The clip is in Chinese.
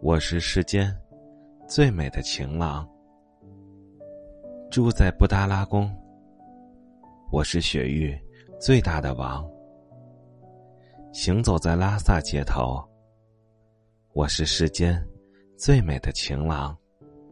我是世间最美的情郎住在布达拉宫我是雪域最大的王。行走在拉萨街头我是世间最美的情郎